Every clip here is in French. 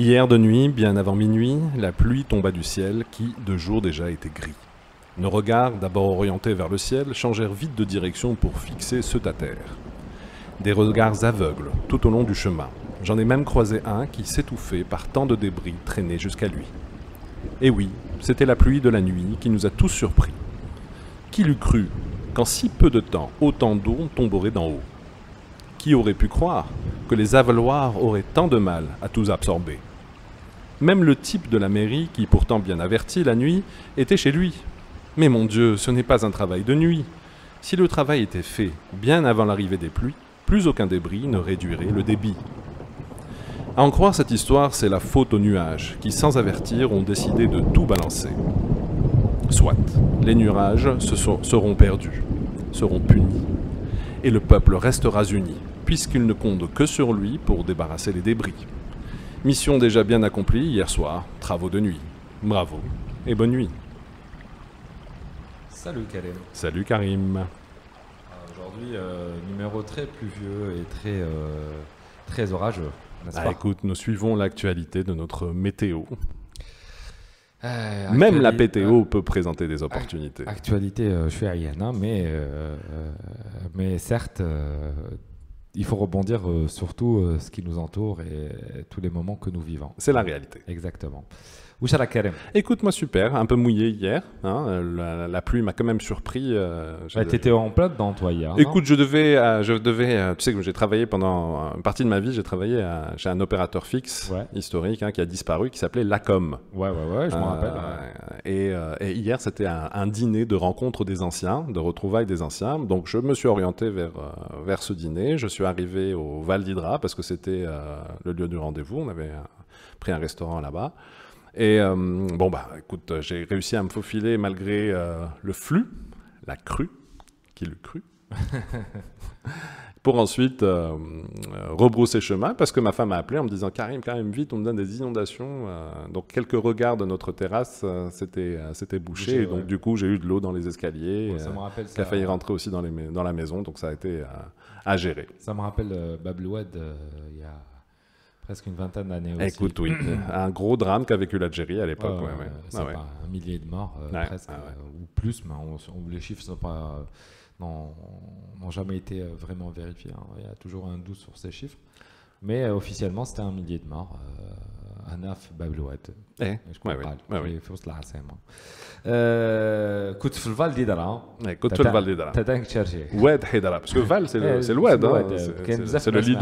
Hier de nuit, bien avant minuit, la pluie tomba du ciel qui, de jour déjà, était gris. Nos regards, d'abord orientés vers le ciel, changèrent vite de direction pour fixer ceux à terre. Des regards aveugles tout au long du chemin. J'en ai même croisé un qui s'étouffait par tant de débris traînés jusqu'à lui. Et oui, c'était la pluie de la nuit qui nous a tous surpris. Qui l'eût cru qu'en si peu de temps, autant d'eau tomberait d'en haut? Qui aurait pu croire que les avaloirs auraient tant de mal à tout absorber? Même le type de la mairie, qui pourtant bien averti la nuit, était chez lui. Mais mon Dieu, ce n'est pas un travail de nuit. Si le travail était fait bien avant l'arrivée des pluies, plus aucun débris ne réduirait le débit. À en croire cette histoire, c'est la faute aux nuages, qui sans avertir ont décidé de tout balancer. Soit, les nuages seront perdus, seront punis, et le peuple restera uni, puisqu'il ne compte que sur lui pour débarrasser les débris. Mission déjà bien accomplie hier soir, travaux de nuit. Bravo et bonne nuit. Salut Karim. Salut Karim. Euh, Aujourd'hui, euh, numéro très pluvieux et très, euh, très orageux, Ah, pas? écoute, nous suivons l'actualité de notre météo. Euh, Même la PTO peut présenter des opportunités. Actualité, je suis à Yana, mais, mais certes, il faut rebondir euh, sur tout euh, ce qui nous entoure et tous les moments que nous vivons. C'est la réalité. Exactement. Ouchara Karim, Écoute, moi super, un peu mouillé hier. hein, euh, la, la pluie m'a quand même surpris. euh, j'ai- tu étais en plein dedans, toi, hier. Écoute, je devais, euh, je devais, euh, tu sais que j'ai travaillé pendant une partie de ma vie, j'ai travaillé à- chez un opérateur fixe Ouais. historique hein, qui a disparu, qui s'appelait Lacom. Ouais, ouais, ouais, je m'en rappelle. ouais. Et, et hier, c'était un, un dîner de rencontre des anciens, de retrouvailles des anciens. Donc, je me suis orienté vers, vers ce dîner. Je suis arrivé au Val d'Hydra parce que c'était le lieu du rendez-vous. On avait pris un restaurant là-bas. Et euh, bon, bah, écoute, j'ai réussi à me faufiler malgré euh, le flux, la crue, qui le crut. pour ensuite euh, euh, rebrousser chemin parce que ma femme m'a appelé en me disant Karim, Karim, vite, on me donne des inondations. euh, donc quelques regards de notre terrasse, euh, c'était euh, c'était bouché. Et donc ouais. du coup, j'ai eu de l'eau dans les escaliers. Ouais, ça euh, me rappelle qui a failli rentrer aussi dans, les, dans la maison, donc ça a été euh, à gérer. Ça me rappelle euh, Bablouad euh, il y a presque une vingtaine d'années aussi. Écoute, oui, un gros drame qu'a vécu l'Algérie à l'époque. Ouais, ouais, ouais, ouais. C'est Ah ouais. pas un millier de morts, euh, Ouais, presque, ah ouais. euh, ou plus, mais on- on- les chiffres sont pas, euh, n'ont n'ont jamais été euh, vraiment vérifiés. hein. Il y a toujours un doute sur ces chiffres. Mais euh, officiellement, c'était un millier de morts. Euh, Anaf Bablouad. Eh, Je ouais, comprends ouais, pas, ouais, في وسط العاصمة. آه، كنت في الفال ديدرا Ouais, Côte de Val d'Hydra. تتانك تشارجي Oued Haidara, parce que Val, c'est le, c'est le Oued, hein, c'est- كاين c'est- بزاف c'est le ناس lead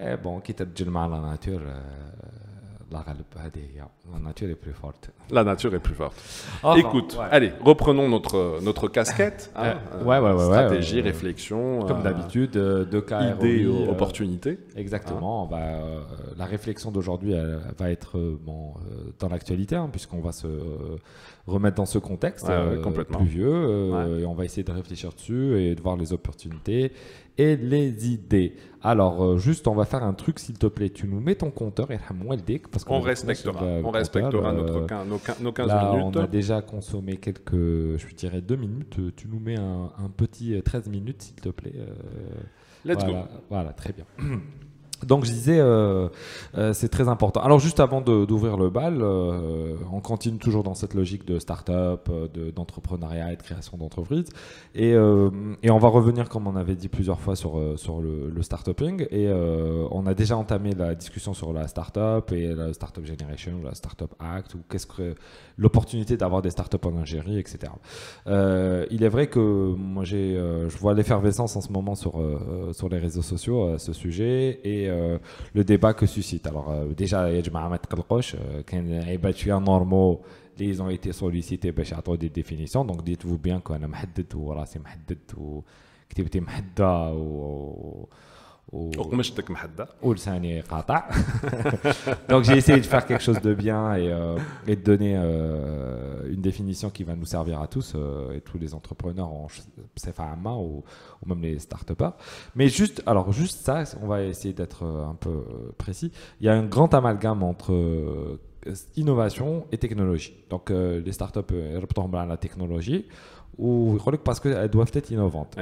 ما Oued. يعرفوش. إيه بون كي تتجن مع لا ناتور الله غالب هذه هي لا ناتور اي بلو فورت La nature est plus forte. Enfin, Écoute, ouais. allez, reprenons notre, notre casquette. hein, Euh, ouais, ouais, ouais, Stratégie, ouais, euh, réflexion. Comme euh, d'habitude, euh, deux cas Idées, ROI, euh, opportunités. Exactement. on va, euh, la réflexion d'aujourd'hui elle va être euh, bon, euh, dans l'actualité, hein, puisqu'on va se euh, remettre dans ce contexte Ouais, ouais, euh, complètement. pluvieux, euh, et on va essayer de réfléchir dessus et de voir les opportunités et les idées. Alors, euh, juste, on va faire un truc, s'il te plaît. Tu nous mets ton compteur, et parce qu'on On respectera, on respectera notre, euh, nos, quin- nos 15 Là, minutes. on a déjà consommé quelques, je dirais, deux minutes. Euh, Tu nous mets un, un petit euh, 13 minutes, s'il te plaît. Let's voilà, go. Voilà, très bien. Donc je disais, euh, euh, c'est très important. Alors juste avant d'ouvrir le bal, euh, on continue toujours dans cette logique de start-up, de- d'entrepreneuriat et de création d'entreprise. Et, on va revenir, comme on avait dit plusieurs fois, sur, le, start-uping. Et on a déjà entamé la discussion sur la start-up et la start-up generation, la start-up act, ou qu'est-ce que l'opportunité d'avoir des start-up en Algérie, etc. Il est vrai que moi je vois l'effervescence en ce moment sur, sur les réseaux sociaux à ce sujet et le débat que suscite. Alors euh, déjà, il y a جماعة ما تقلقوش euh, كاين عباد شوية normaux اللي ils ont été sollicités باش يعطوا des définitions donc dites-vous bien qu'أنا محدد وراسي محدد وكتيبتي محدة و, ou le. Donc j'ai essayé de faire quelque chose de bien et, euh, et de donner euh, une définition qui va nous servir à tous euh, et tous les entrepreneurs en CFAMA ou, ou même les start Mais juste, alors juste ça, on va essayer d'être un peu précis. Il y a un grand amalgame entre innovation et technologie. Donc les startups, elles la technologie technologie parce qu'elles doivent être innovantes.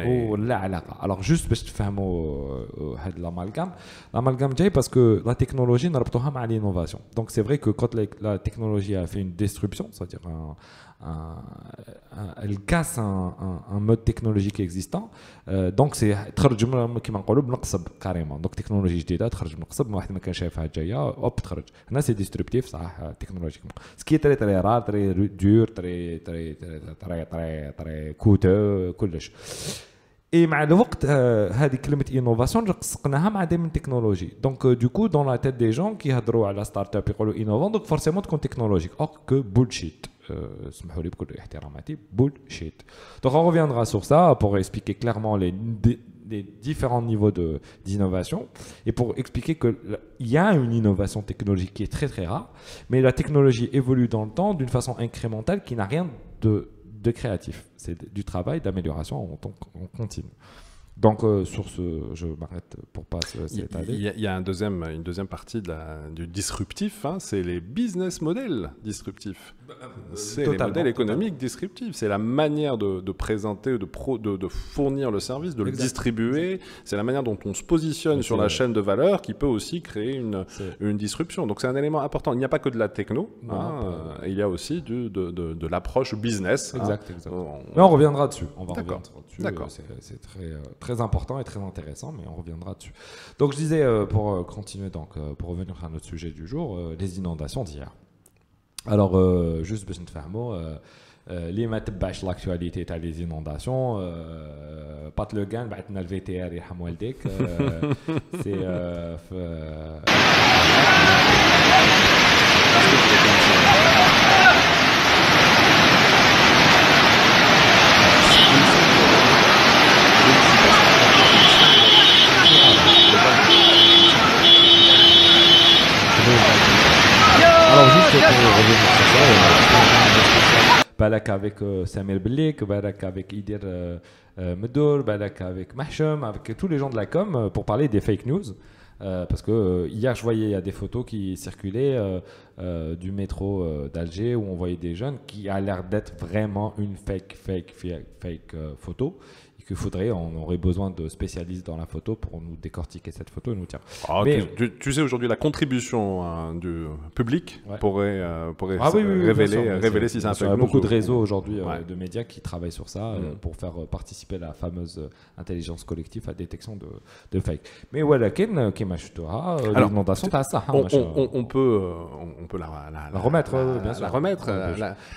Alors, juste pour faire l'amalgame, l'amalgame parce que la technologie n'a pas l'innovation. Donc, c'est vrai que quand la technologie a fait une disruption, c'est-à-dire un elle casse un, mode technologique existant euh, donc c'est carrément donc technologie جديده تخرج من القصب واحد ما كان شايفها جايه اوب تخرج هنا سي ديستربتيف صح تكنولوجيكمون سكي تري تري رار تري دور تري تري تري تري تري كوتو كلش اي مع الوقت هذه كلمه انوفاسيون رقصقناها مع دي من تكنولوجي دونك دو كو دون لا تيت دي جون كيهضروا على ستارت اب يقولوا انوفون دونك فورسيمون تكون تكنولوجيك اور كو بولشيت bullshit. Donc on reviendra sur ça pour expliquer clairement les, différents niveaux d'innovation et pour expliquer qu'il y a une innovation technologique qui est très très rare, mais la technologie évolue dans le temps d'une façon incrémentale qui n'a rien de, de créatif. C'est du travail d'amélioration en, en continu. Donc euh, sur ce, je m'arrête pour pas s'étaler. Il y, a un deuxième, une deuxième partie de du disruptif, hein, c'est les business models disruptifs. Bah, euh, c'est les modèles économiques disruptifs. C'est la manière de, présenter, de, de, de, fournir le service, de le distribuer. C'est la manière dont on se positionne sur la chaîne de valeur qui peut aussi créer une, une disruption. Donc c'est un élément important. Il n'y a pas que de la techno. Hein, euh, il y a aussi du, de, l'approche business. Hein. Exact, exact. Mais on reviendra dessus. On va reviendra dessus. D'accord. C'est très très important et très intéressant, mais on reviendra dessus. Donc je disais, euh, pour euh, continuer, donc, euh, pour revenir à notre sujet du jour, les inondations d'hier. Alors, juste pour faire mot, les ما تبعش l'actualité تاع les inondations بات لوغان بعثنا الفي تي ار يرحم والديك سي Alors Samuel Blik, Balak avec Idir euh, euh, Medour, Balak avec Mahshem, avec tous les gens de la com pour parler des fake news. parce que hier, je voyais il y a des photos qui circulaient du métro d'Alger où on voyait des jeunes qui a l'air d'être vraiment une fake, fake, fake, fake photo qu'il faudrait, on aurait besoin de spécialistes dans la photo pour nous décortiquer cette photo et nous dire. Ah, Mais, tu, sais aujourd'hui la contribution hein, du public pourrait, euh, pourrait ah révéler, révéler si c'est un Il y a beaucoup de réseaux aujourd'hui euh, de médias qui travaillent sur ça euh, mm. pour faire participer la fameuse intelligence collective à détection de, de fake. Mais voilà, Ken, l'inondation, ça. Hein, on, on, peut, on peut la, la, remettre, bien sûr. Remettre.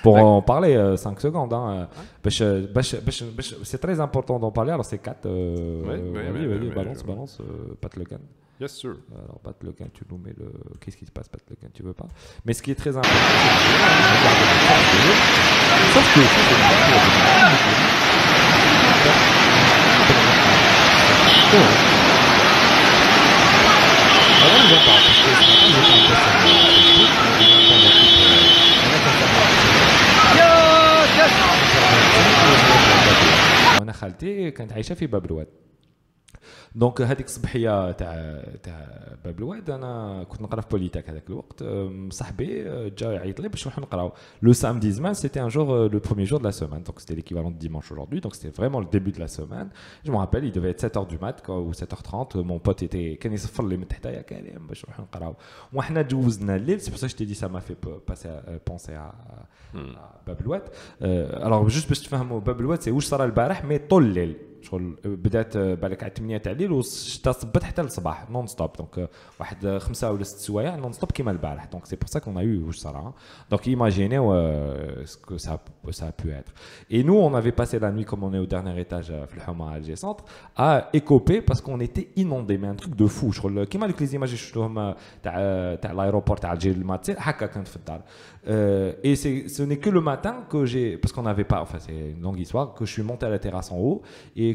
pour en parler 5 secondes. Hein. C'est très important d'en parler. Alors, c'est 4. Euh, oui, oui, oui, balance, balance. Euh, Pat Lecan. Yes, sir. Alors, Pat Lecan, tu nous mets le. Qu'est-ce qui se passe, Pat Lecan Tu veux pas? Mais ce qui est très important, c'est Sauf que. أنا خالتي كانت عايشة في باب الواد. دونك هذيك الصبحيه تاع تاع باب الواد انا كنت نقرا في بوليتاك هذاك الوقت صاحبي جا يعيط لي باش نروح نقراو لو samedi زمان c'était un jour le premier jour de la semaine donc c'était l'équivalent de dimanche aujourd'hui donc c'était vraiment le début de la semaine je me rappelle il devait être 7h du mat ou 7h30 mon pote était كان يصفر لي من تحت يا كريم باش نروح نقراو وحنا جوزنا الليل c'est pour ça que je t'ai dit ça m'a fait passer penser à, باب الواد alors juste باش تفهموا باب الواد c'est واش صرا البارح مي طول الليل شغل بدات بالك على 8 تاع الليل وشتا صبت حتى الصباح نون ستوب دونك واحد خمسه ولا ست سوايع نون ستوب كيما البارح دونك سي بور سا كون ا يو واش صرا دونك ايماجينيو سكو سا سا pu être et nous on avait passé la nuit comme on est au dernier étage في الحومه à Alger Centre à écoper parce qu'on était inondé mais un truc de fou شغل كيما لك لي زيماج شفتوهم تاع تاع الايروبور تاع الجير الماتير هكا كانت في الدار et ce n'est que le matin que j'ai parce qu'on n'avait pas enfin c'est une longue histoire que je suis monté à la terrasse en haut et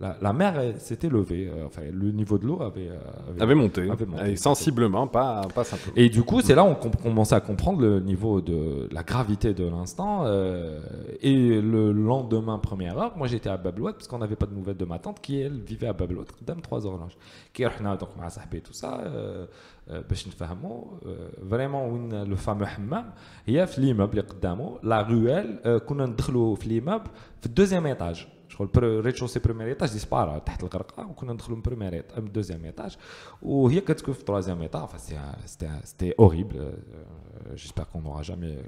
la, mer s'était levée, euh, enfin le niveau de l'eau avait, euh, avait, monté, et sensiblement, pas, pas simplement. Et du coup, c'est là où on commençait à comprendre le niveau de la gravité de l'instant. Euh, et le lendemain, première heure, moi j'étais à Bablouat parce qu'on n'avait pas de nouvelles de ma tante qui elle vivait à Bablouat, dame trois horloges. Qui donc m'a et tout ça. باش نفهموا vraiment le fameux hammam هي في l'immeuble اللي la ruelle كنا ندخلوا في l'immeuble في الدوزيام étage شغل ريتشوسي بريمير ايتاج ديسبارا تحت الغرقه وكنا ندخلوا من بريمير من دوزيام ايتاج وهي كتكون في تروازيام ايتاج سيتي اوريبل جيسبر كون نورا جامي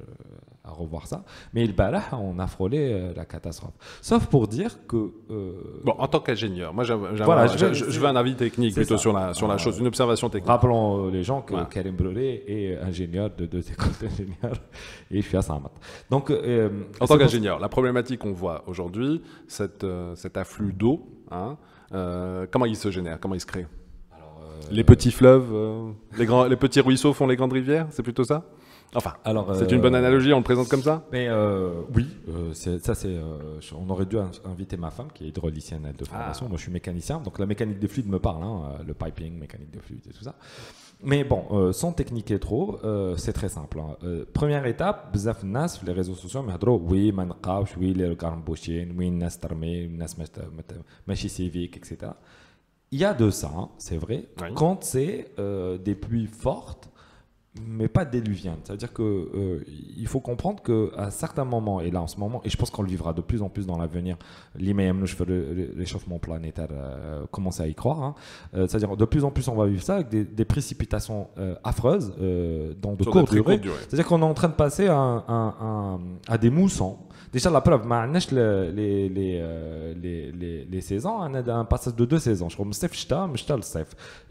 à revoir ça. Mais le barah, on a frôlé euh, la catastrophe. Sauf pour dire que. Euh, bon, en tant qu'ingénieur, moi, voilà, je, je, je, veux un avis technique plutôt sur la, sur la chose, une observation technique. Rappelons euh, les gens que Karim Brûlé est ingénieur de deux écoles d'ingénieurs et je suis à Saint-Mat. Donc, en tant qu'ingénieur, la problématique qu'on voit aujourd'hui, euh, cet afflux d'eau, hein, comment il se génère Comment il se crée? Les petits fleuves, les, grands, les petits ruisseaux font les grandes rivières C'est plutôt ça? Enfin, c'est une bonne analogie, on le présente comme ça Mais oui, ça c'est. on aurait dû inviter ma femme qui est hydraulicienne de formation. Ah. Moi, je suis mécanicien, donc la mécanique des fluides me parle, hein, le piping, mécanique des fluides et tout ça. Mais bon, euh, sans techniquer trop, euh, c'est très simple. Hein. Euh, première étape, bzaf nas les réseaux sociaux mais oui, ma nqawsh, oui, les garmbouchines, oui, nas tarmé, nas machi civique, etc. Il y a de ça, hein, c'est vrai. Quand c'est des pluies fortes, mais pas déluvienne. C'est-à-dire que euh, faut comprendre que à certains moments, et là en ce moment, et je pense qu'on le vivra de plus en plus dans l'avenir, l'IMM, le réchauffement planétaire, euh, commence à y croire. Hein. Euh, c'est-à-dire de plus en plus, on va vivre ça avec des, des précipitations euh, affreuses euh, dans de courtes durées. Durée. C'est-à-dire qu'on est en train de passer à, à, à des moussons. Déjà, la preuve, euh, les, les, les, les, les saisons, on hein, a un passage de deux saisons. Je crois que le le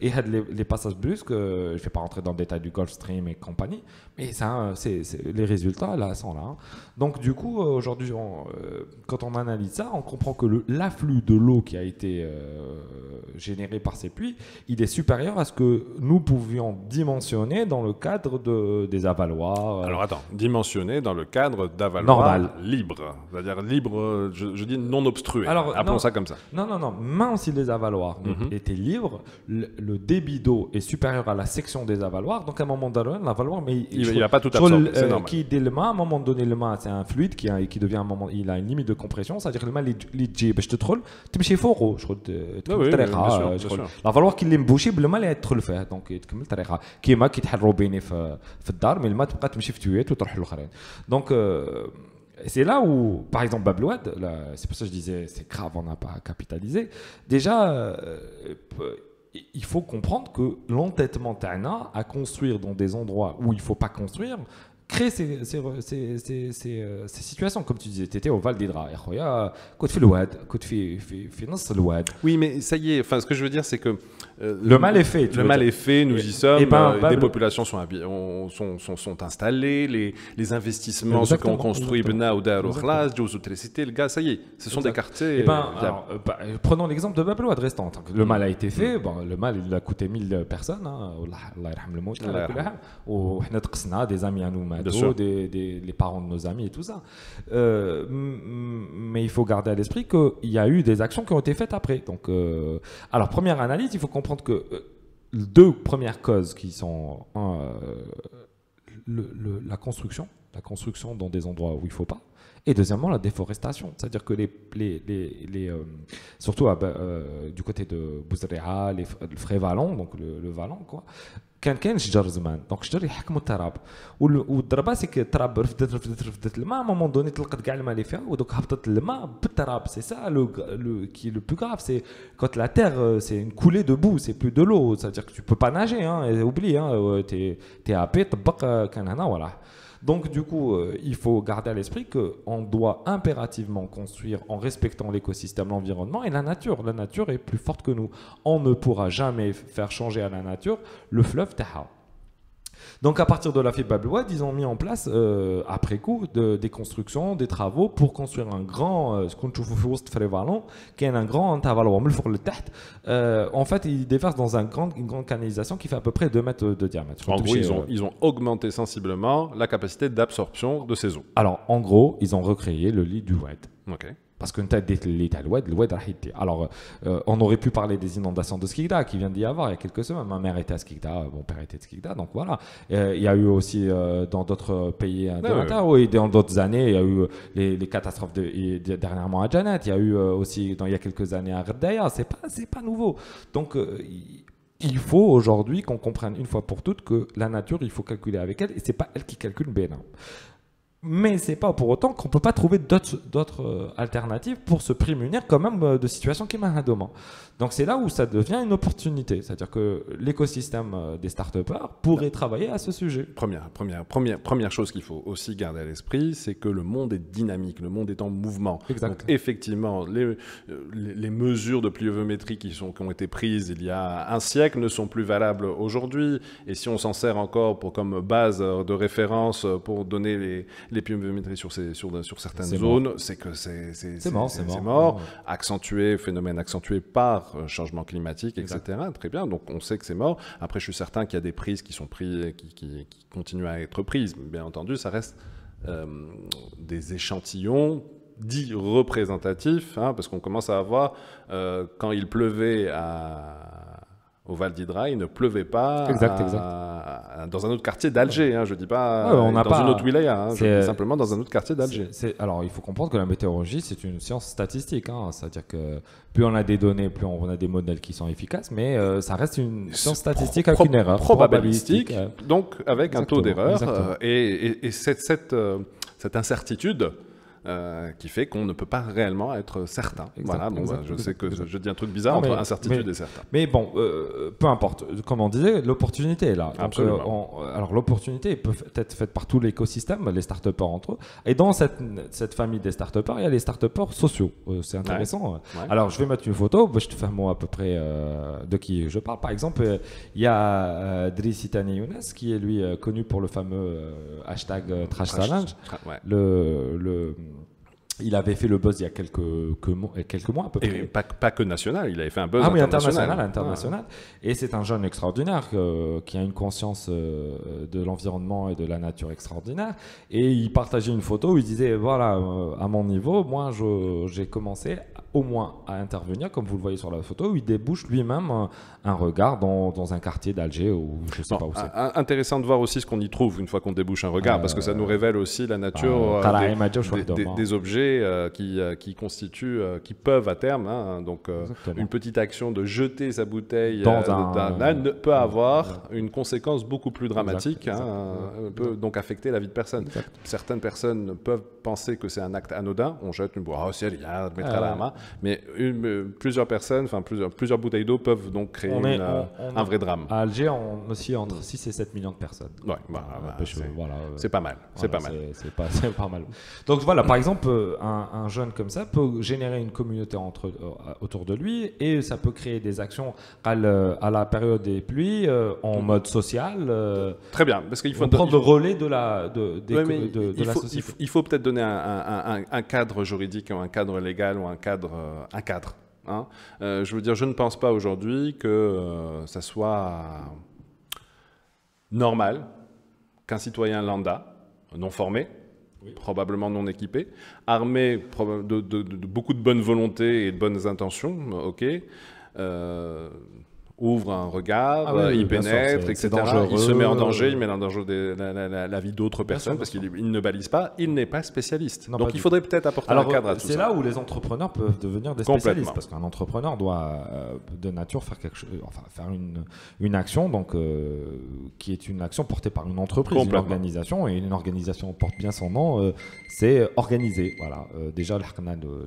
Et les passages brusques, je ne vais pas rentrer dans le détail du golf stream et compagnie, mais ça, c'est, les résultats là sont là. Hein. Donc du coup, aujourd'hui, euh, quand on analyse ça, on comprend que l'afflux de l'eau qui a été euh, généré par ces pluies, il est supérieur à ce que nous pouvions dimensionner dans le cadre de, des avaloirs. Euh. Alors attends, dimensionner dans le cadre d'avaloirs libres c'est-à-dire libre, je, dis non obstrué. Alors, Appelons ça comme ça. Non, non, non. Même si les avaloirs mhm. étaient libres, le, débit d'eau est supérieur à la section des avaloirs. Donc à un moment donné, l'avaloir, mais il ne va pas tout absorber. C'est normal. Qui dit le à un moment donné, le mât, c'est un fluide qui, a, qui devient un moment, il a une limite de compression. C'est-à-dire que le mât, il dit, je te troll, tu me chez fort, je crois, l'avaloir qui l'embouché, le mât, il est trop le fait. Donc il تكمل طريقها كيما كي تحل روبيني في في الدار مي الماء تبقى تمشي في تويات وتروح الاخرين دونك c'est là où, par exemple, Bablouad, c'est pour ça que je disais, c'est grave, on n'a pas capitalisé. Déjà, euh, il faut comprendre que l'entêtement Tana à construire dans des endroits où il ne faut pas construire, ces, ces, euh, situations. Comme tu disais, tu étais au Val d'Hydra. Oui, mais ça y est, enfin, ce que je veux dire, c'est que. Euh, le mal est fait. Le mal est fait, nous y sommes. Ben, euh, des populations sont, sont, sont, sont, installées, les, les investissements, ceux qu'on construit, Bena ou le gaz, ça y est, ce sont des quartiers. Eh ben, bah, prenons l'exemple de Bablouad restant. Le mal a été fait, bon, le mal il a coûté 1000 personnes. Hein. des amis à nous des, des, les parents de nos amis et tout ça. Euh, mais il faut garder à l'esprit qu'il y a eu des actions qui ont été faites après. Donc, euh, alors, première analyse, il faut comprendre que euh, deux premières causes qui sont le, la construction la construction dans des endroits où il ne faut pas. Et deuxièmement, la déforestation. C'est-à-dire que les, les, les, les euh, surtout euh, du côté de Bouzrea, le frais Vallon, donc le, le Vallon, quoi, كان كاين شجر زمان دونك الشجر يحكموا التراب والضربه سي التراب رفدت رفدت رفدت الماء مومون دوني طلقت كاع الماء اللي فيها ودوك هبطت الماء بالتراب سي سا لو كي لو بلو غراف سي كوت لا تير سي une coulée de boue c'est plus de l'eau c'est à dire que tu peux pas nager hein oublie hein t'es t'es happé طبق كان هنا ولا donc du coup, euh, il faut garder à l'esprit qu'on doit impérativement construire en respectant l'écosystème, l'environnement et la nature. La nature est plus forte que nous. On ne pourra jamais faire changer à la nature le fleuve Taha. Donc à partir de la fibre Bablouad, ils ont mis en place, euh, après coup, des constructions, des travaux pour construire un grand, euh, ce qu'on trouve qui est un grand euh, En fait, ils déversent dans un grand, une grande canalisation qui fait à peu près 2 mètres de diamètre. En gros, ils ont, ils ont augmenté sensiblement la capacité d'absorption de ces eaux. Alors, en gros, ils ont recréé le lit du Oued. Ok. Parce que Alors, euh, on aurait pu parler des inondations de Skikda qui vient d'y avoir il y a quelques semaines. Ma mère était à Skikda, mon père était de Skikda, donc voilà. Euh, il y a eu aussi euh, dans d'autres pays de ouais, dans d'autres années, il y a eu les, catastrophes de, dernièrement à Janet, il y a eu aussi dans, il y a quelques années à Redaya. C'est pas, c'est pas nouveau. Donc, il faut aujourd'hui qu'on comprenne une fois pour toutes que la nature, il faut calculer avec elle et c'est pas elle qui calcule bien. Mais c'est pas pour autant qu'on peut pas trouver d'autres euh, alternatives pour se prémunir quand même euh, de situations qui demain. Donc c'est là où ça devient une opportunité, c'est-à-dire que l'écosystème euh, des start-upers pourrait travailler à ce sujet. Première, première, première, première chose qu'il faut aussi garder à l'esprit, c'est que le monde est dynamique, le monde est en mouvement. Exact. Donc effectivement, les, les, mesures de pluviométrie qui, sont, qui ont été prises il y a un siècle ne sont plus valables aujourd'hui. Et si on s'en sert encore pour, comme base de référence pour donner les les pluviométries sur, ces, sur, sur certaines zones, c'est que c'est mort, c'est mort. Accentué, phénomène accentué par euh, changement climatique, etc. Très bien, donc on sait que c'est mort. Après, je suis certain qu'il y a des prises qui sont prises, qui, qui, continuent à être prises. Bien entendu, ça reste euh, des échantillons dits représentatifs, hein, parce qu'on commence à avoir, euh, quand il pleuvait à au Val d'Hydra, il ne pleuvait pas dans un autre quartier d'Alger. Hein, je ne dis pas on dans une autre wilaya, hein, je dis simplement dans un autre quartier d'Alger. Alors, il faut comprendre que la météorologie, c'est une science statistique. Hein, C'est-à-dire que plus on a des données, plus on a des modèles qui sont efficaces, mais euh, ça reste une science statistique avec une erreur. Probabilistique, donc avec un taux d'erreur. Euh, et, cette, cette, euh, cette incertitude euh, qui fait qu'on ne peut pas réellement être certain. voilà, bon, bah, je sais que je dis un truc bizarre entre incertitude et certain. Mais bon, euh, peu importe. Comme on disait, l'opportunité est là. Absolument. Euh, alors l'opportunité peut être faite par tout l'écosystème, les start entre eux. Et dans cette, cette famille des start il y a les start sociaux. c'est intéressant. Alors je vais mettre une photo, bah, je te fais un mot à peu près de qui je parle. Par exemple, il y a Driss Itani Younes qui est lui connu pour le fameux hashtag Trash, Challenge. le, le il avait fait le buzz il y a quelques, quelques mois à peu près. Et pas, pas, que national, il avait fait un buzz ah, oui, international. international, Et c'est un jeune extraordinaire euh, qui a une conscience euh, de l'environnement et de la nature extraordinaire. Et il partageait une photo où il disait voilà, euh, à mon niveau, moi j'ai commencé au moins à intervenir, comme vous le voyez sur la photo, où il débouche lui-même un, regard dans, dans, un quartier d'Alger ou je sais pas où c'est. Intéressant de voir aussi ce qu'on y trouve une fois qu'on débouche un regard, parce que ça nous révèle aussi la nature des, des, objets euh, qui, euh, qui, constituent, euh, qui peuvent à terme, hein, donc une petite action de jeter sa bouteille dans un, peut avoir une conséquence beaucoup plus dramatique, hein, peut donc affecter la vie de personne. Certaines personnes peuvent penser que c'est un acte anodin, on jette une bouteille, oh c'est rien, mettre à la main, mais une, plusieurs personnes, enfin plusieurs, plusieurs bouteilles d'eau peuvent donc créer un vrai drame. À Alger, on aussi entre 6 et 7 millions de personnes. Ouais, bah, bah, c'est pas mal, c'est pas mal. C'est pas, pas mal. Donc voilà, par exemple, un, jeune comme ça peut générer une communauté entre, euh, autour de lui et ça peut créer des actions à, la période des pluies euh, en mode social. Euh, Très bien, parce qu'il faut prendre le relais de la, de, de, la société. Il faut, peut-être donner un, cadre juridique, un cadre légal ou un cadre. un cadre hein. je veux dire, je ne pense pas aujourd'hui que ça soit normal qu'un citoyen lambda, non formé, probablement non équipé, armé de, beaucoup de bonne volonté et de bonnes intentions, ok, euh, ouvre un regard, Ah oui, euh, il sûr, pénètre, c'est- etc. c'est dangereux. Il se met en danger, il met en danger la, la- la- la vie d'autres personnes sûr, parce qu'il il ne balise pas, il n'est pas spécialiste. Non, Donc pas il faudrait peut-être apporter Alors, un cadre à euh, tout c'est ça. là où les entrepreneurs peuvent devenir des spécialistes, parce qu'un entrepreneur doit, euh, de nature, faire quelque chose, enfin, faire une, une action, donc euh, qui est une action portée par une entreprise, une organisation, et une organisation porte bien son nom. euh, c'est organisé, voilà. Euh, déjà,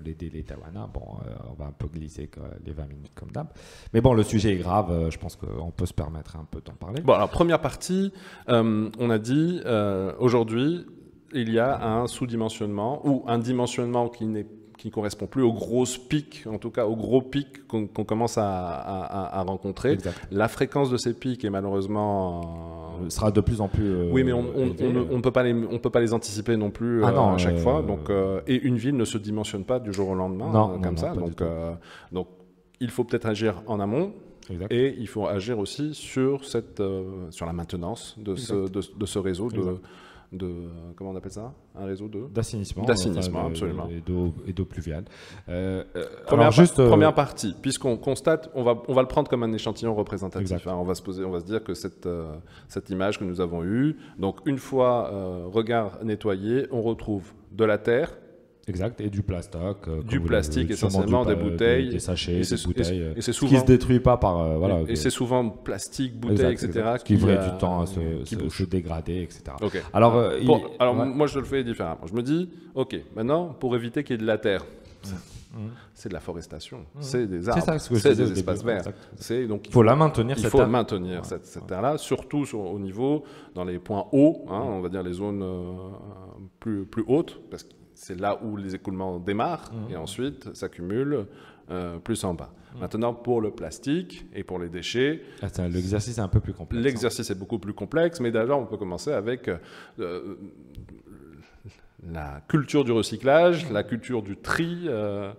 les délais Tawana, bon, euh, on va un peu glisser les 20 minutes comme d'hab. Mais bon, le sujet est grave. Euh, je pense qu'on peut se permettre un peu d'en parler. Bon, alors première partie, euh, on a dit euh, aujourd'hui, il y a un sous-dimensionnement ou un dimensionnement qui n'est qui ne correspond plus aux grosses pics, en tout cas aux gros pics qu'on commence à, à- à- à rencontrer. Exact. La fréquence de ces pics est malheureusement Euh, sera de plus en plus. euh, Oui, mais on on- élevé. on ne on peut pas les on peut pas les anticiper non plus Ah euh, non, à chaque fois. Donc et une ville ne se dimensionne pas du jour au lendemain Non, comme non, ça. Donc donc il faut peut-être agir en amont Exact. et il faut agir aussi sur cette euh, sur la maintenance de ce de, de ce réseau de de comment on appelle ça? Un réseau de D'assainissement. D'assainissement, absolument. Et d'eau, pluviale. Euh, euh, Première, alors juste, par- première partie, puisqu'on constate, on va, on va le prendre comme un échantillon représentatif. Hein. on va se poser, on va se dire que cette, cette image que nous avons eue, donc une fois regard nettoyé, on retrouve de la terre, Exact, et du plastique. euh, Du plastique, sûrement essentiellement, du des bouteilles, Des, sachets, et des c'est- et bouteilles. euh, et c'est ce qui souvent- se détruit pas par. euh, voilà, et, et c'est souvent plastique, bouteille, exact, etc. exact, qui euh, du temps à se, qui se- bouge. se dégrader, etc. Ok. Alors, euh, Pour- il- alors ouais. moi je le fais différemment. Je me dis, ok, maintenant pour éviter qu'il y ait de la terre, c'est de la forestation, c'est des arbres, c'est des début, espaces verts. C'est donc il faut la maintenir, il cette faut terre. maintenir cette, cette terre-là, surtout sur- au niveau, dans les points hauts, hein, on va dire les zones euh, plus, plus hautes, parce que c'est là où les écoulements démarrent, Mmh. et ensuite s'accumulent euh, plus en bas. Maintenant, pour le plastique et pour les déchets, Ah, L'exercice est un peu plus complexe. hein. l'exercice est beaucoup plus complexe, mais déjà, on peut commencer avec euh, la culture du recyclage, la culture du tri. euh,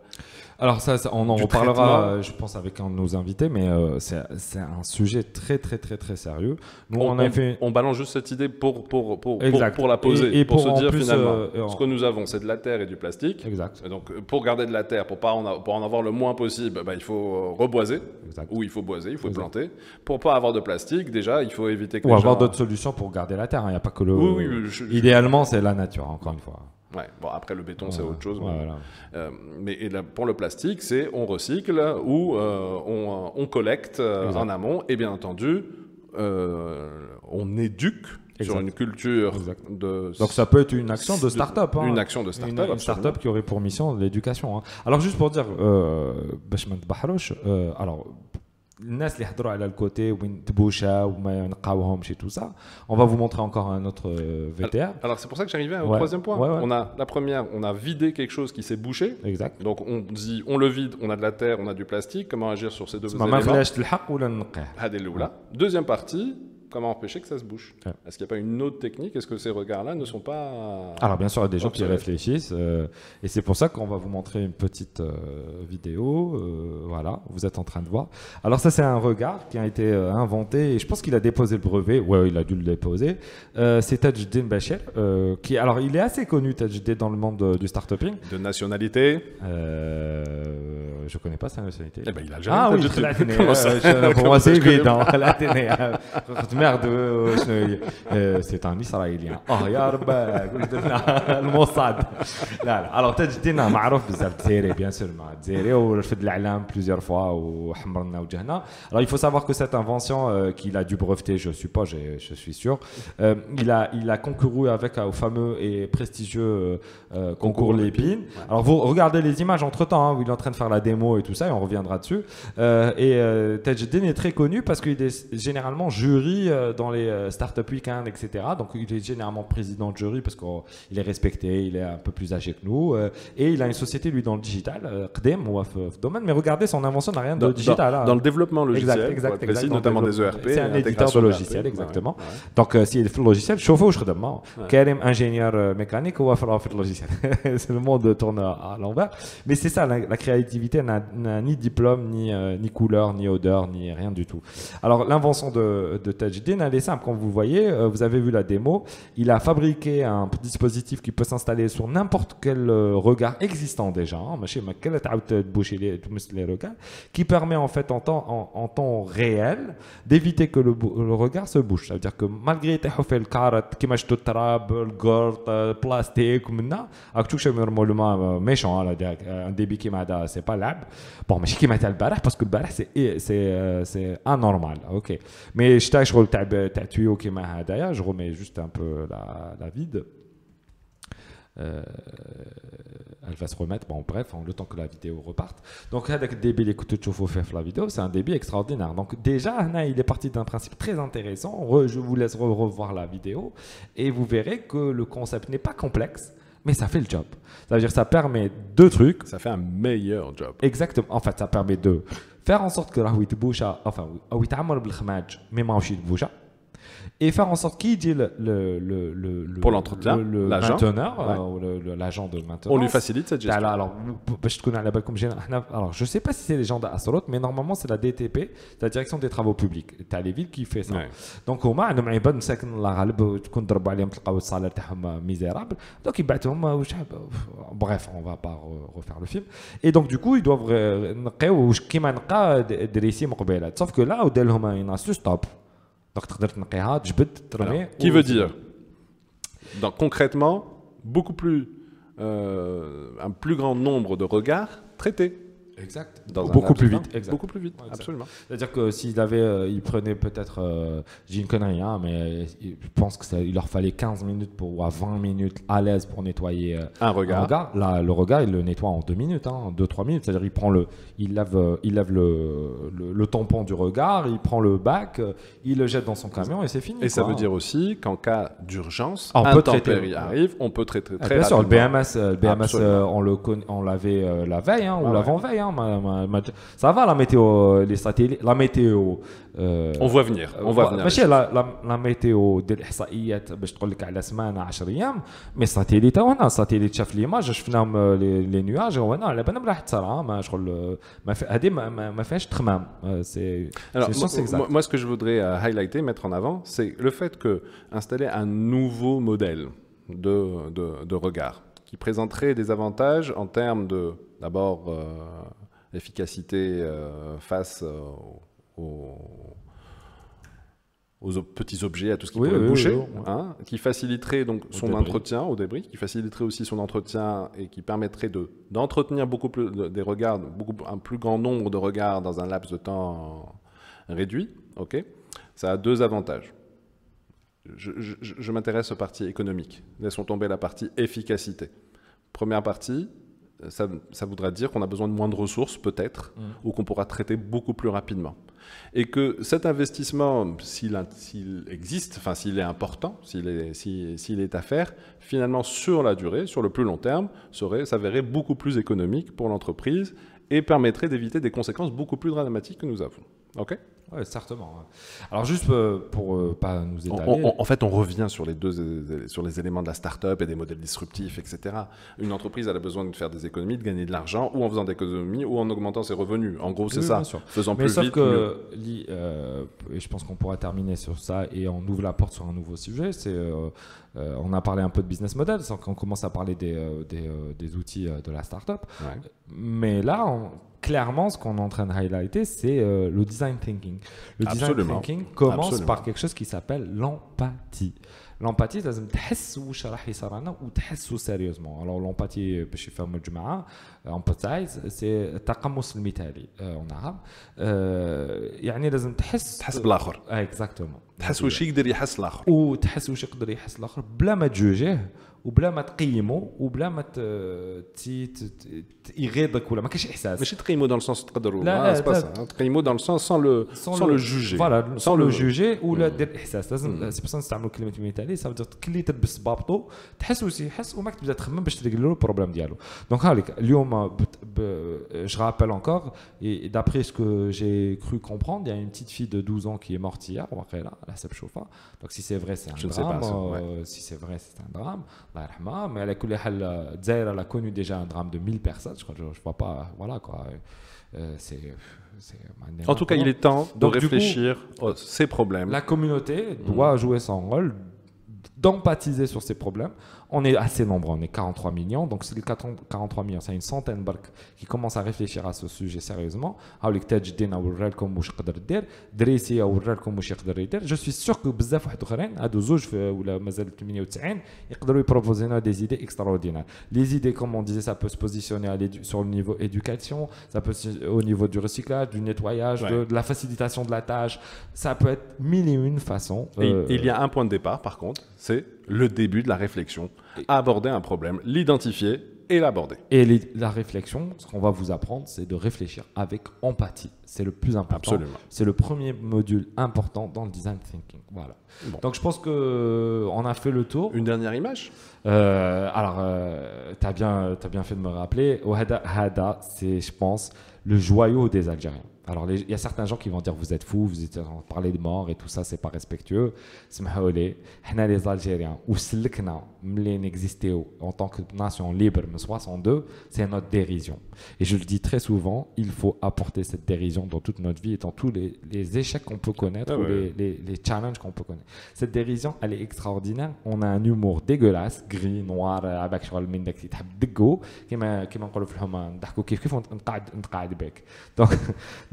Alors ça, ça, on en reparlera, euh, je pense, avec un de nos invités, mais euh, c'est un sujet très, très, très, très sérieux. Nous, on, on, a fait... on balance juste cette idée pour, pour, pour, pour, pour la poser, Et- et pour, se dire plus, finalement, euh, ce que nous avons, c'est de la terre et du plastique. Exact. Et donc, pour garder de la terre, pour, pas en, a- pour en avoir le moins possible, bah, il faut reboiser, Exact. ou il faut boiser, il faut Exact. planter. Pour pas avoir de plastique, déjà, il faut éviter que Ou les avoir gens- d'autres solutions pour garder la terre. Il n'y a pas que le... Oui, oui, je- Idéalement, c'est la nature, encore une fois. Ouais, bon, après le béton, c'est autre chose. mais, euh, pour le plastique, c'est on recycle ou euh, euh, on, collecte en amont et bien entendu, on éduque sur une culture Donc ça peut être une action de start-up. Hein. Une action de start-up. Une, une qui aurait pour mission l'éducation. Hein. Alors juste pour dire, Bachman euh, alors الناس اللي يحضروا على الكوتي وين تبوشا وما نقاوهمش et tout ça, on va vous montrer encore un autre euh, VTR. Alors c'est pour ça que j'arrivais au Ouais. troisième point. Ouais, ouais. On a la première, on a vidé quelque chose qui s'est bouché. Exact. Donc on dit, on le vide, on a de la terre, on a du plastique. Comment agir sur ces deux ما ما éléments نخليهاش تلحق ولا ننقيه. هذه الأولى. Deuxième partie, comment empêcher que ça se bouche. Est-ce qu'il n'y a pas une autre technique? Est-ce que ces regards-là ne sont pas... Alors bien sûr, il y a des gens qui réfléchissent, euh, et c'est pour ça qu'on va vous montrer une petite euh, vidéo, euh, voilà, vous êtes en train de voir. Alors ça, c'est un regard qui a été inventé, et je pense qu'il a déposé le brevet, ouais, il a dû le déposer, c'est Tajdin Bachel, qui, alors il est assez connu, Tajdin, dans le monde du start -uping. De nationalité Je ne connais pas sa nationalité. Eh ben, il a jamais ah, oui, Comment ça Pour moi, c'est évident, l'Athénée. قلت merde euh, شنو هي؟ Euh, c'est un israélien. اه يا ربك قلت لنا الموصاد. لا لا alors تاج الدين معروف بزاف جزائري bien sûr مع جزائري ورفد الاعلام plusieurs fois وحمرنا وجهنا. Alors il faut savoir que cette invention euh, qu'il a dû breveter, je suppose, je, je suis sûr, euh, il a il a concouru avec euh, au fameux et prestigieux euh, euh, concours Lépine. Alors vous regardez les images entre temps où il est en train de faire la démo et tout ça et on reviendra dessus. Euh, et euh, Tajdin est très connu parce qu'il est généralement jury euh, dans les euh, Startup Weekend, etc. Donc, il est généralement président de jury parce qu'il est respecté, il est un peu plus âgé que nous. Euh, et il a une société, lui, dans le digital, Qdem ou domaine. Mais regardez, son invention n'a rien de dans, digital. Dans, hein. dans, le développement logiciel, exact, exact, exact, précis, notamment des ERP. C'est un éditeur de logiciel, exactement. Donc, si il fait le logiciel, chauffe je redemande. Karim, ingénieur mécanique, ou faire le logiciel. le monde tourne à l'envers. Mais c'est ça, la, la créativité n'a ni diplôme, ni, euh, ni couleur, ni odeur, ni rien du tout. Alors, l'invention de, de Ted Tajdin, elle est simple. Quand vous voyez, euh, vous avez vu la démo, il a fabriqué un dispositif qui peut s'installer sur n'importe quel euh, regard existant déjà, hein, qui permet en fait en temps, en, temps réel d'éviter que le, le, regard se bouge. Ça veut dire que malgré le carotte, qui m'a le gourde, plastique, maintenant, méchant, un débit qui m'a c'est pas l'ab. Bon, mais qui m'a dit le parce que le c'est c'est anormal, ok. Mais je m'a d'ailleurs, je remets juste un peu la, la vide. Euh, elle va se remettre, bon bref, le temps que la vidéo reparte. Donc avec le débit que tu faire la vidéo, c'est un débit extraordinaire. Donc déjà, il est parti d'un principe très intéressant. je vous laisse revoir la vidéo et vous verrez que le concept n'est pas complexe mais ça fait le job. Ça veut dire que ça permet deux trucs. Ça fait un meilleur job. Exactement. En fait, ça permet de faire en sorte que la enfin, mais et faire en sorte qu'il dit le, le, le, le pour l'entretien, le, mainteneur, euh, l'agent de maintenance. On lui facilite cette gestion. Alors, je connais la comme Alors, je sais pas si c'est les gens d'Asrot, mais normalement c'est la DTP, la direction des travaux publics. Tu as les villes qui fait ça. Donc, au moins, nous avons ساكن الله غالب تكون ضربوا عليهم تلقاو الصالير تاعهم ميزيرابل دونك يبعثوهم bref on va pas refaire le film et donc du coup ils doivent نقيو كيما نقى دريسي مقبله sauf que là ودار لهم une astuce top qui veut dire donc concrètement beaucoup plus euh, un plus grand nombre de regards traités Exact. beaucoup, plus vite. beaucoup plus vite. absolument. C'est-à-dire que s'il avait, euh, il prenait peut-être, euh, j'ai une connerie, hein, mais je pense qu'il leur fallait 15 minutes pour, ou à 20 minutes à l'aise pour nettoyer euh, un regard. Là, le regard, il le nettoie en 2 minutes, hein, 2-3 minutes. C'est-à-dire il prend le, il lave, il lave le, le, tampon du regard, il prend le bac, il le jette dans son camion et c'est fini. Et ça veut dire aussi qu'en cas d'urgence, ah, un traiter, arrive, on peut traiter très Bien sûr, le BMS, le BMS on le on l'avait la veille hein, ou ah l'avant-veille Hein, ça va la météo, les satellites, la météo. Euh, on voit venir, on voit venir. ماشي la, la, météo ديال الاحصائيات باش تقول لك على سمانه 10 ايام مي الساتيليت هنا الساتيليت شاف ليماج شفناهم لي نيواج هنا على بالنا راح تصرى ما شغل ما هذه ما فيهاش تخمام سي moi ce que je voudrais euh, highlighter mettre en avant c'est le fait que installer un nouveau modèle de, de, de regard qui présenterait des avantages en termes de d'abord euh, efficacité euh, face euh, aux, aux, petits objets, à tout ce qui pourrait boucher, hein, qui faciliterait donc son entretien au débris, qui faciliterait aussi son entretien et qui permettrait de d'entretenir beaucoup plus des regards, beaucoup un plus grand nombre de regards dans un laps de temps réduit. Ok, ça a deux avantages. Je, je m'intéresse aux parties économiques. Laissons tomber la partie efficacité. Première partie, ça, ça, voudra dire qu'on a besoin de moins de ressources, peut-être, mm. ou qu'on pourra traiter beaucoup plus rapidement. Et que cet investissement, s'il existe, enfin s'il est important, s'il est, à faire, finalement sur la durée, sur le plus long terme, serait, s'avérer beaucoup plus économique pour l'entreprise et permettrait d'éviter des conséquences beaucoup plus dramatiques que nous avons. OK? Oui, certainement. Alors juste euh, pour ne euh, pas nous étaler... en fait, on revient sur les, deux, sur les éléments de la start-up et des modèles disruptifs, etc. Une entreprise elle a besoin de faire des économies, de gagner de l'argent, ou en faisant des économies, ou en augmentant ses revenus. En gros, c'est ça. Faisant Mais plus sauf que, euh, et je pense qu'on pourra terminer sur ça, et on ouvre la porte sur un nouveau sujet, c'est... on a parlé un peu de business model, sans qu'on commence à parler des, des, des outils de la start-up. Mais là, on, clairement, ce qu'on est en train de highlighter, c'est euh, le design thinking. Le design thinking commence par quelque chose qui s'appelle l'empathie. L'empathie, لازم تحس واش راح يصير لنا وتحسوا سيريوزمون. Alors l'empathie باش يفهموا الجماعه empathize سي التقمص المثالي arabe. يعني لازم تحس تحس بالآخر. اكزاكتومون. تحس واش يقدر يحس الآخر. وتحس واش يقدر يحس الآخر بلا ما تجوجيه وبلا ما تقيمه وبلا ما يغيظك ولا ما كاينش إحساس. ماشي تقيمه دون السونس تقدروا. لا لا تقيمه دون السونس سون لو سون لو جوجي فوالا سون لو جوجي ولا دير إحساس. لازم سي بور نستعملوا كلمة مثالي سافو كلي تلبس بابطو تحس واش يحس وماك تبدا تخمم باش له البروبليم ديالو. دونك هاوليك اليوم Euh, je rappelle encore, et d'après ce que j'ai cru comprendre, il y a une petite fille de 12 ans qui est morte hier, la Sepchofa. Donc si c'est vrai, c'est un drame. Euh, si c'est vrai, c'est un drame. Mais euh, elle a connu déjà un drame de 1000 personnes. Je ne vois pas. Voilà quoi. Euh. En tout cas, il est temps de réfléchir à ces problèmes. La communauté doit mhm. jouer son rôle d'empathiser sur ces problèmes on est assez nombreux, on est 43 millions, donc c'est 43 millions, c'est une centaine de qui commencent à réfléchir à ce sujet sérieusement. Je suis sûr que بزاف واحد اخرين هادو زوج ولا مازال 98 يقدروا يبروبوزينا des idées extraordinaires. Les idées comme on disait ça peut se positionner sur le niveau éducation, ça peut au niveau du recyclage, du nettoyage, de, la facilitation de la tâche, ça peut être mille et une façons. Euh, il y a un point de départ par contre, c'est le début de la réflexion. Aborder un problème, l'identifier et l'aborder. Et la réflexion, ce qu'on va vous apprendre, c'est de réfléchir avec empathie. C'est le plus important. Absolument. C'est le premier module important dans le design thinking. Voilà. Donc je pense qu'on euh, a fait le tour. Une dernière image? Euh, Alors, euh, tu as, bien, as bien fait de me rappeler. Hada, Hada c'est, je pense, le joyau des Algériens. Alors, il y a certains gens qui vont dire vous êtes fous, vous êtes en parler de mort et tout ça, c'est pas respectueux. Les Algériens, ou n'existait en tant que nation libre, 62, c'est notre dérision. Et je le dis très souvent, il faut apporter cette dérision dans toute notre vie et dans tous les, échecs qu'on peut connaître ah ou les, challenges qu'on peut connaître. Cette dérision, elle est extraordinaire. On a un humour dégueulasse, gris, noir, avec le mindex, qui qui m'a encore le flamand, qui Donc,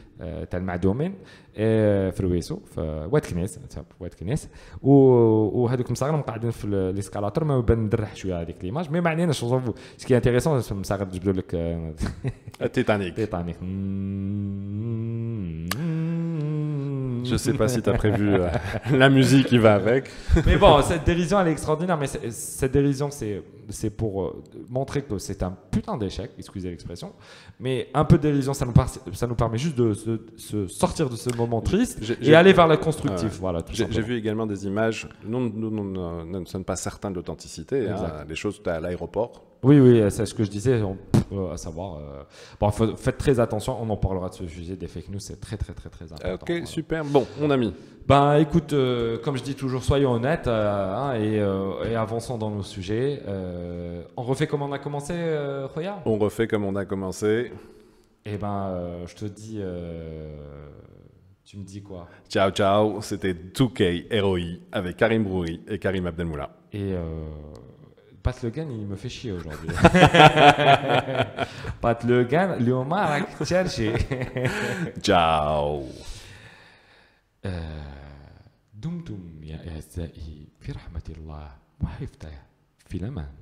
تاع المعدومين في رويسو في واد كنيس واد كنيس وهذوك المصاغر قاعدين في الاسكالاتور ما يبان ندرح شويه هذيك ليماج مي ما علينا شوف سكي انتيريسون المصاغر جبدوا لك تيتانيك تيتانيك Je sais pas si tu as prévu euh, la musique qui va avec. Mais bon, cette dérision, elle est extraordinaire. Mais cette dérision, c'est pour euh, montrer que c'est un putain d'échec, excusez l'expression. Mais un peu de dérision, ça nous, ça nous permet juste de se sortir de ce moment triste et aller vers la constructif. voilà, J'ai vu également des images. Nous, nous, nous, ne sommes pas certains de l'authenticité. Hein, les choses à l'aéroport. Oui, oui, c'est ce que je disais. Euh, à savoir, euh, bon, faites très attention, on en parlera de ce sujet des fake news, c'est très très très très important. Ok, super. Bon, mon ami. Ben écoute, euh, comme je dis toujours, soyons honnêtes hein, et, et, avançons dans nos sujets. on refait comme on a commencé, Roya On refait comme on a commencé. Eh ben, je te dis, tu me dis quoi Ciao, ciao. C'était 2K ROI avec Karim Brouri et Karim Abdelmoula. Et Pat Legan, il me fait chier aujourd'hui. Pat Legan, اليوم راك تشرشي. Ciao. دمتم يا أعزائي في رحمة الله وحفظه في الأمان.